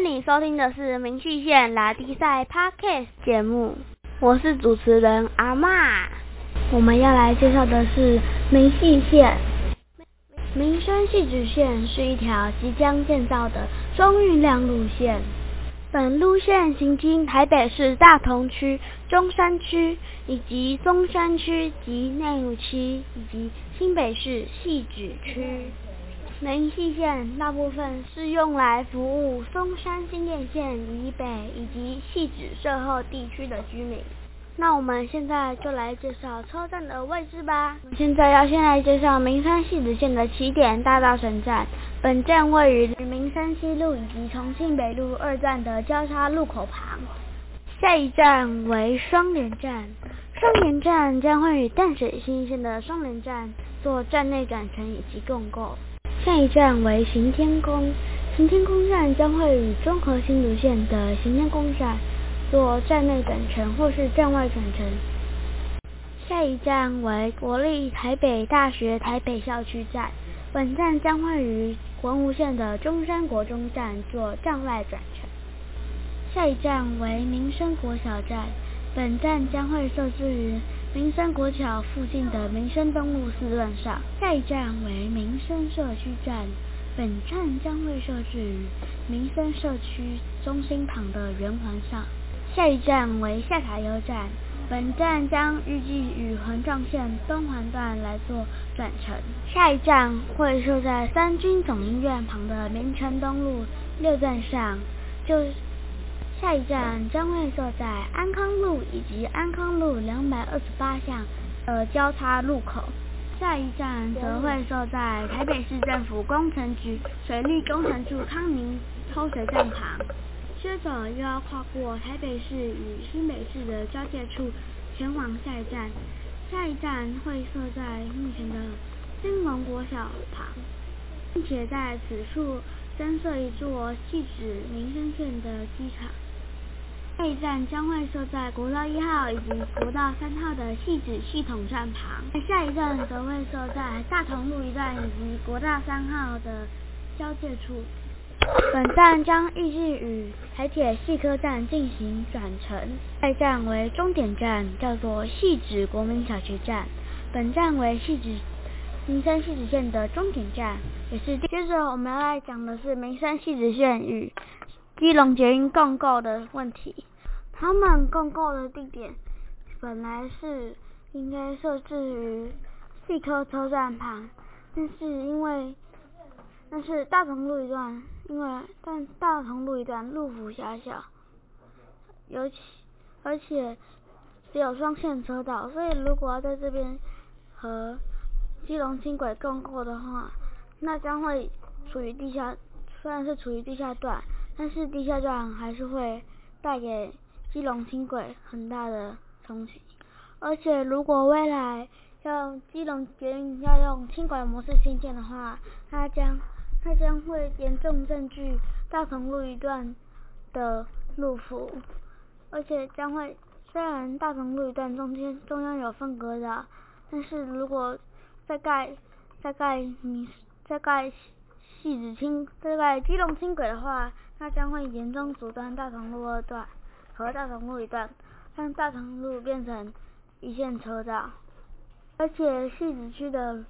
你收听的是明细线拉力赛 Podcast 节目，我是主持人阿妈。我们要来介绍的是明细线。民生细致线是一条即将建造的中运量路线。本路线行经台北市大同区、中山区以及松山区及内陆区，以及新北市汐止区。明溪线大部分是用来服务松山新店线以北以及汐止社后地区的居民。那我们现在就来介绍车站的位置吧。现在要先来介绍名山汐止线的起点大道城站。本站位于名山西路以及重庆北路二站的交叉路口旁。下一站为双连站。双连站将会与淡水新线的双连站做站内转乘以及共构。下一站为行天宫。行天宫站将会与中和新竹线的行天宫站。做站内转乘或是站外转乘。下一站为国立台北大学台北校区站，本站将会于文湖线的中山国中站做站外转乘。下一站为民生国小站，本站将会设置于民生国桥附近的民生东路四段上。下一站为民生社区站，本站将会设置于民生社区中心旁的圆环上。下一站为下塔悠站，本站将预计与环状线东环段来做转乘。下一站会设在三军总医院旁的民权东路六段上，就下一站将会设在安康路以及安康路两百二十八巷的交叉路口。下一站则会设在台北市政府工程局水利工程处康宁抽水站旁。接着又要跨过台北市与新北市的交界处，前往下一站。下一站会设在目前的金龙国小旁，并且在此处增设一座汐止民生线的机场。下一站将会设在国道一号以及国道三号的汐止系统站旁。下一站则会设在大同路一段以及国道三号的交界处。本站将预计与台铁细科站进行转乘。下一站为终点站，叫做汐止国民小学站。本站为汐止民生汐止线的终点站，也是。接着我们要来讲的是民生汐止线与基隆捷运共构的问题。他们共构的地点本来是应该设置于细科车站旁，但是因为但是大同路一段。因为但大同路一段路幅狭小，尤其而且只有双线车道，所以如果要在这边和基隆轻轨共构的话，那将会处于地下，虽然是处于地下段，但是地下段还是会带给基隆轻轨很大的冲击。而且如果未来要基隆捷运要用轻轨模式新建的话，它将它将会严重占据大同路一段的路幅，而且将会虽然大同路一段中间中央有分隔的，但是如果再盖再盖你再盖细子轻再盖基隆轻轨的话，它将会严重阻断大同路二段和大同路一段，让大同路变成一线车道，而且细子区的。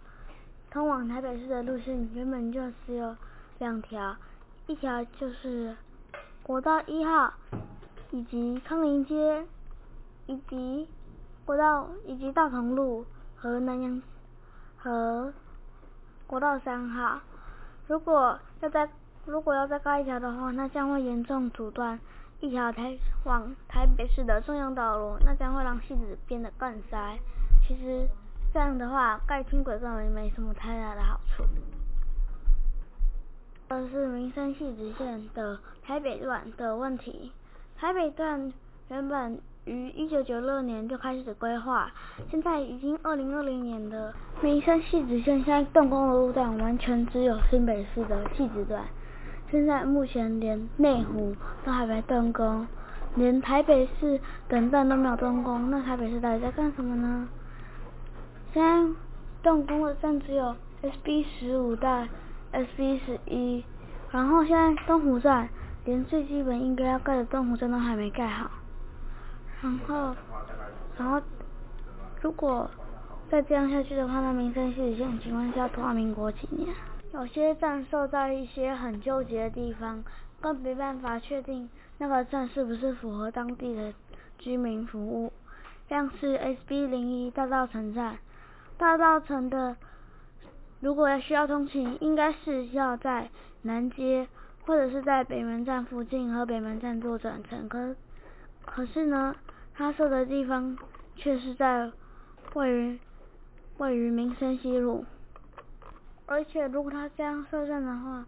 通往台北市的路线原本就只有两条，一条就是国道一号，以及康宁街，以及国道以及大同路和南洋和国道三号。如果要在如果要再盖一条的话，那将会严重阻断一条台往台北市的重要道路，那将会让戏子变得更塞。其实。这样的话，盖轻轨根本没什么太大的好处。这是民生系直线的台北段的问题。台北段原本于一九九六年就开始规划，现在已经二零二零年的民生系直线现在动工的路段完全只有新北市的系直段。现在目前连内湖都还没动工，连台北市等站都没有动工，那台北市到底在干什么呢？现在动工的站只有 S B 十五到 S B 十一，然后现在东湖站连最基本应该要盖的东湖站都还没盖好。然后，然后，如果再这样下去的话，那民生戏子线请问是要拖到民国几年？有些站设在一些很纠结的地方，更没办法确定那个站是不是符合当地的居民服务。像是 SB 零一大道城站，大道城的如果要需要通勤，应该是要在南街或者是在北门站附近和北门站做转乘。可可是呢，它设的地方却是在位于位于民生西路。而且，如果他这样设站的话，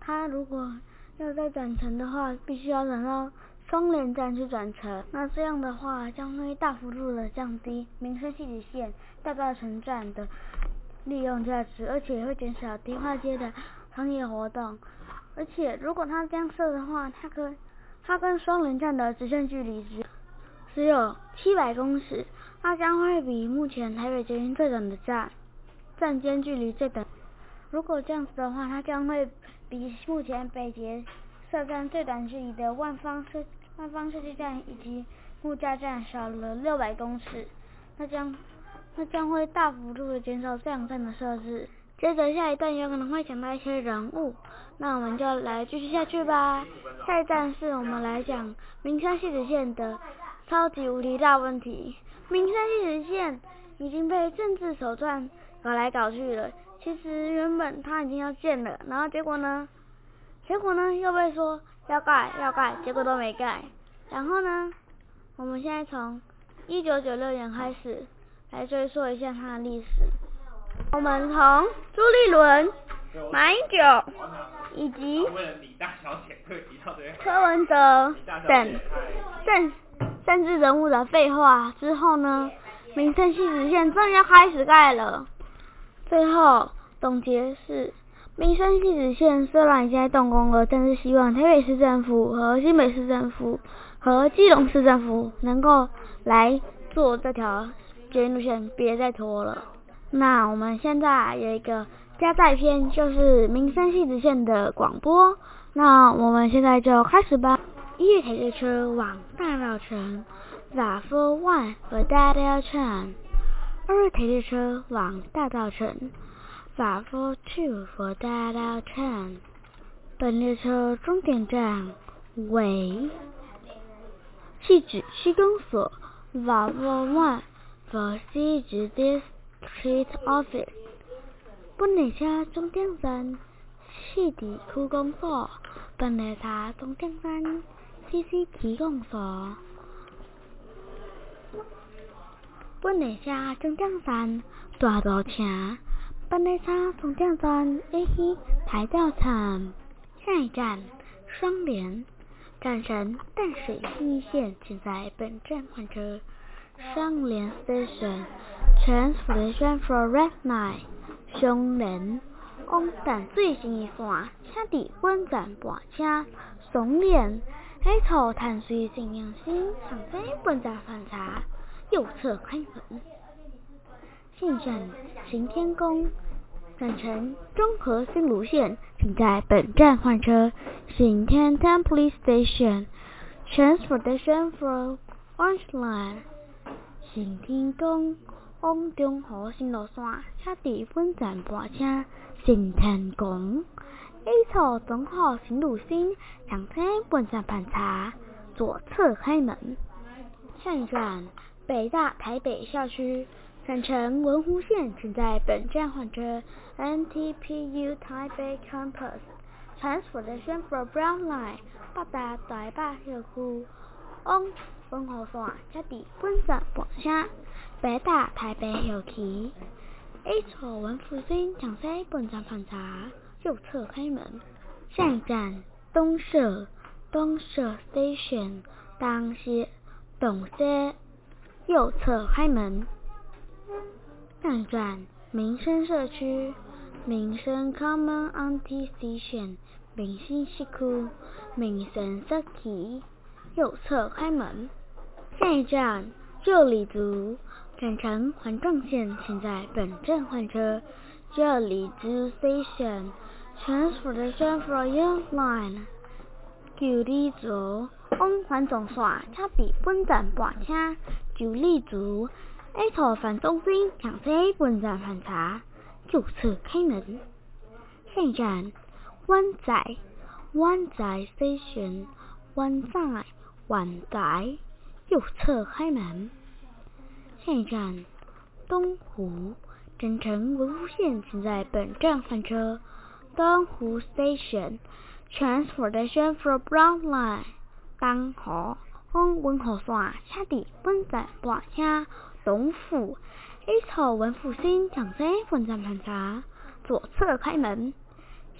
他如果要再转乘的话，必须要等到双连站去转乘。那这样的话，将会大幅度的降低民生戏子线大道城站的利用价值，而且会减少迪化街的商业活动。而且，如果他这样设的话，它跟它跟双连站的直线距离只只有七百公尺，它将会比目前台北捷运最短的站站间距离最短。如果这样子的话，它将会比目前北捷设站最短距离的万方设万方设计站以及木栅站少了六百公尺，那将那将会大幅度的减少这两站的设置。接着下一段有可能会讲到一些人物，那我们就来继续下去吧。下一站是我们来讲民生戏子线的超级无敌大问题。民生戏子线已经被政治手段搞来搞去了。其实原本他已经要建了，然后结果呢？结果呢又被说要盖要盖，结果都没盖。然后呢，我们现在从一九九六年开始来追溯一下它的历史。我们从朱立伦、马英九以及柯文哲等政政治人物的废话之后呢，民生西子线终于要开始盖了。最后总结是，民生西子线虽然已经在动工了，但是希望台北市政府和新北市政府和基隆市政府能够来做这条捷运路线，别再拖了。那我们现在有一个加载篇，就是民生西子线的广播。那我们现在就开始吧。一月台列车往大稻城，The Four One 和大稻城。二月台列车往大稻城，The Four Two 和大稻城。本列车终点站为汐止区公所，The Four One 和汐止 District Office。本列车终点站汐止区公所，本列车终点站汐止区公所。本列车终点站大稻埕，本列车终点站会去大稻埕。下一站双连，转乘淡水新一线，请在本站换车。双连 Station Transportation for Red Line 双连往淡水新一线，请伫本站换车。双连喺坐淡水新阳线，请在本站换车。右侧开门。进站行天宫，转乘中和新芦线，请在本站换车。行天 Temple Station Transportation for Orange Line。行天宫往中和新芦线，请伫本站换车。行天宫，A 座中和新芦线，请在本站换车。左侧开门。下一站。北大台北校区，转乘文湖线，请在本站换车。NTPU Taipei Campus Transportation for Brown Line 北大台北校区往文湖线，请伫本站换车。北大台北校区，A 座文湖线，请在本站换车。右侧开门。下一站东社，东社 Station，东西，东西。右侧开门。下一站民生社区，民生 Common Anti Station，民生西区，民生社区。右侧开门。下一站旧里族，转乘环状线，请在本站换车。旧里族 Station，Transportation for Young Line。九里竹往环状线车伫本站半车，九里竹下车环中心向西本站反查，右侧开门。下一站，湾仔，湾仔 station，湾仔，湾仔，右侧开门。下一站，东湖，真诚文湖线，请在本站换车。东湖 station。Transportation for Brown Line，东湖往文湖线车伫本站半车，东湖一号文湖线向西本站盘查，左侧开门。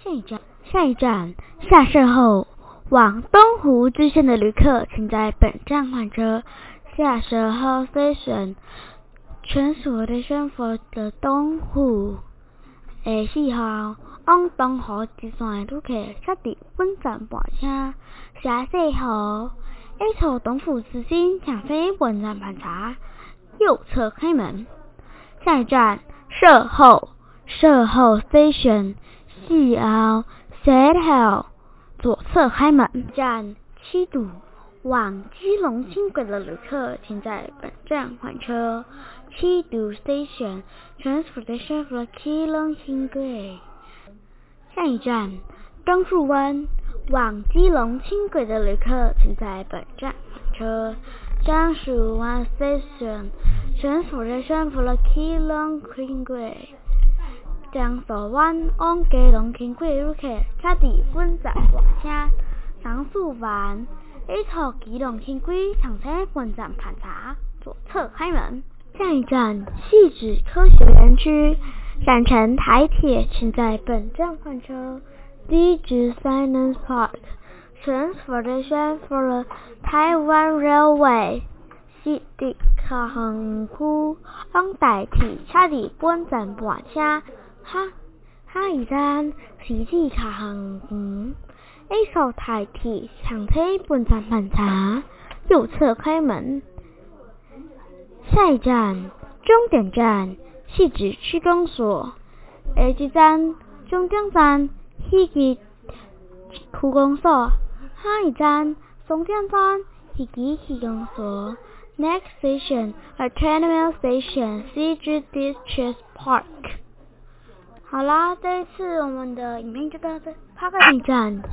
下一站，下一站下车后往东湖支线的旅客，请在本站换车。下车后 station Transportation for the 东湖下四号。往东湖支线的旅客，车伫本站半车，下四号，A 座东湖之星向西本站盘查，右侧开门。下一站，社后，社后 station，四号，set hill，左侧开门。站七堵，往基隆轻轨的旅客，请在本站换车。七堵 station，transportation for 基隆轻轨。下一站，樟树湾往基隆轻轨的旅客，请在本站换车。樟树湾 Station，全府的全府了基隆轻轨。樟树湾往基隆轻轨的旅客，车伫本站换车。樟树湾一号基隆轻轨上车本站盘查，左侧开门。下一站，戏子科学园区。转乘台铁，请在本站换车。D G Science Park Transportation for the Taiwan Railway。西地卡航区往台铁车伫本站换车。哈下一站西地卡航区，一号台铁上车本站盘查，右侧开门。下一站终点站。戏子区公所，下一站终点站戏子区公所，下一站终点站戏子区公所。Next station, a terminal station, CG District Park。好啦，这一次我们的影片就到这，下个站。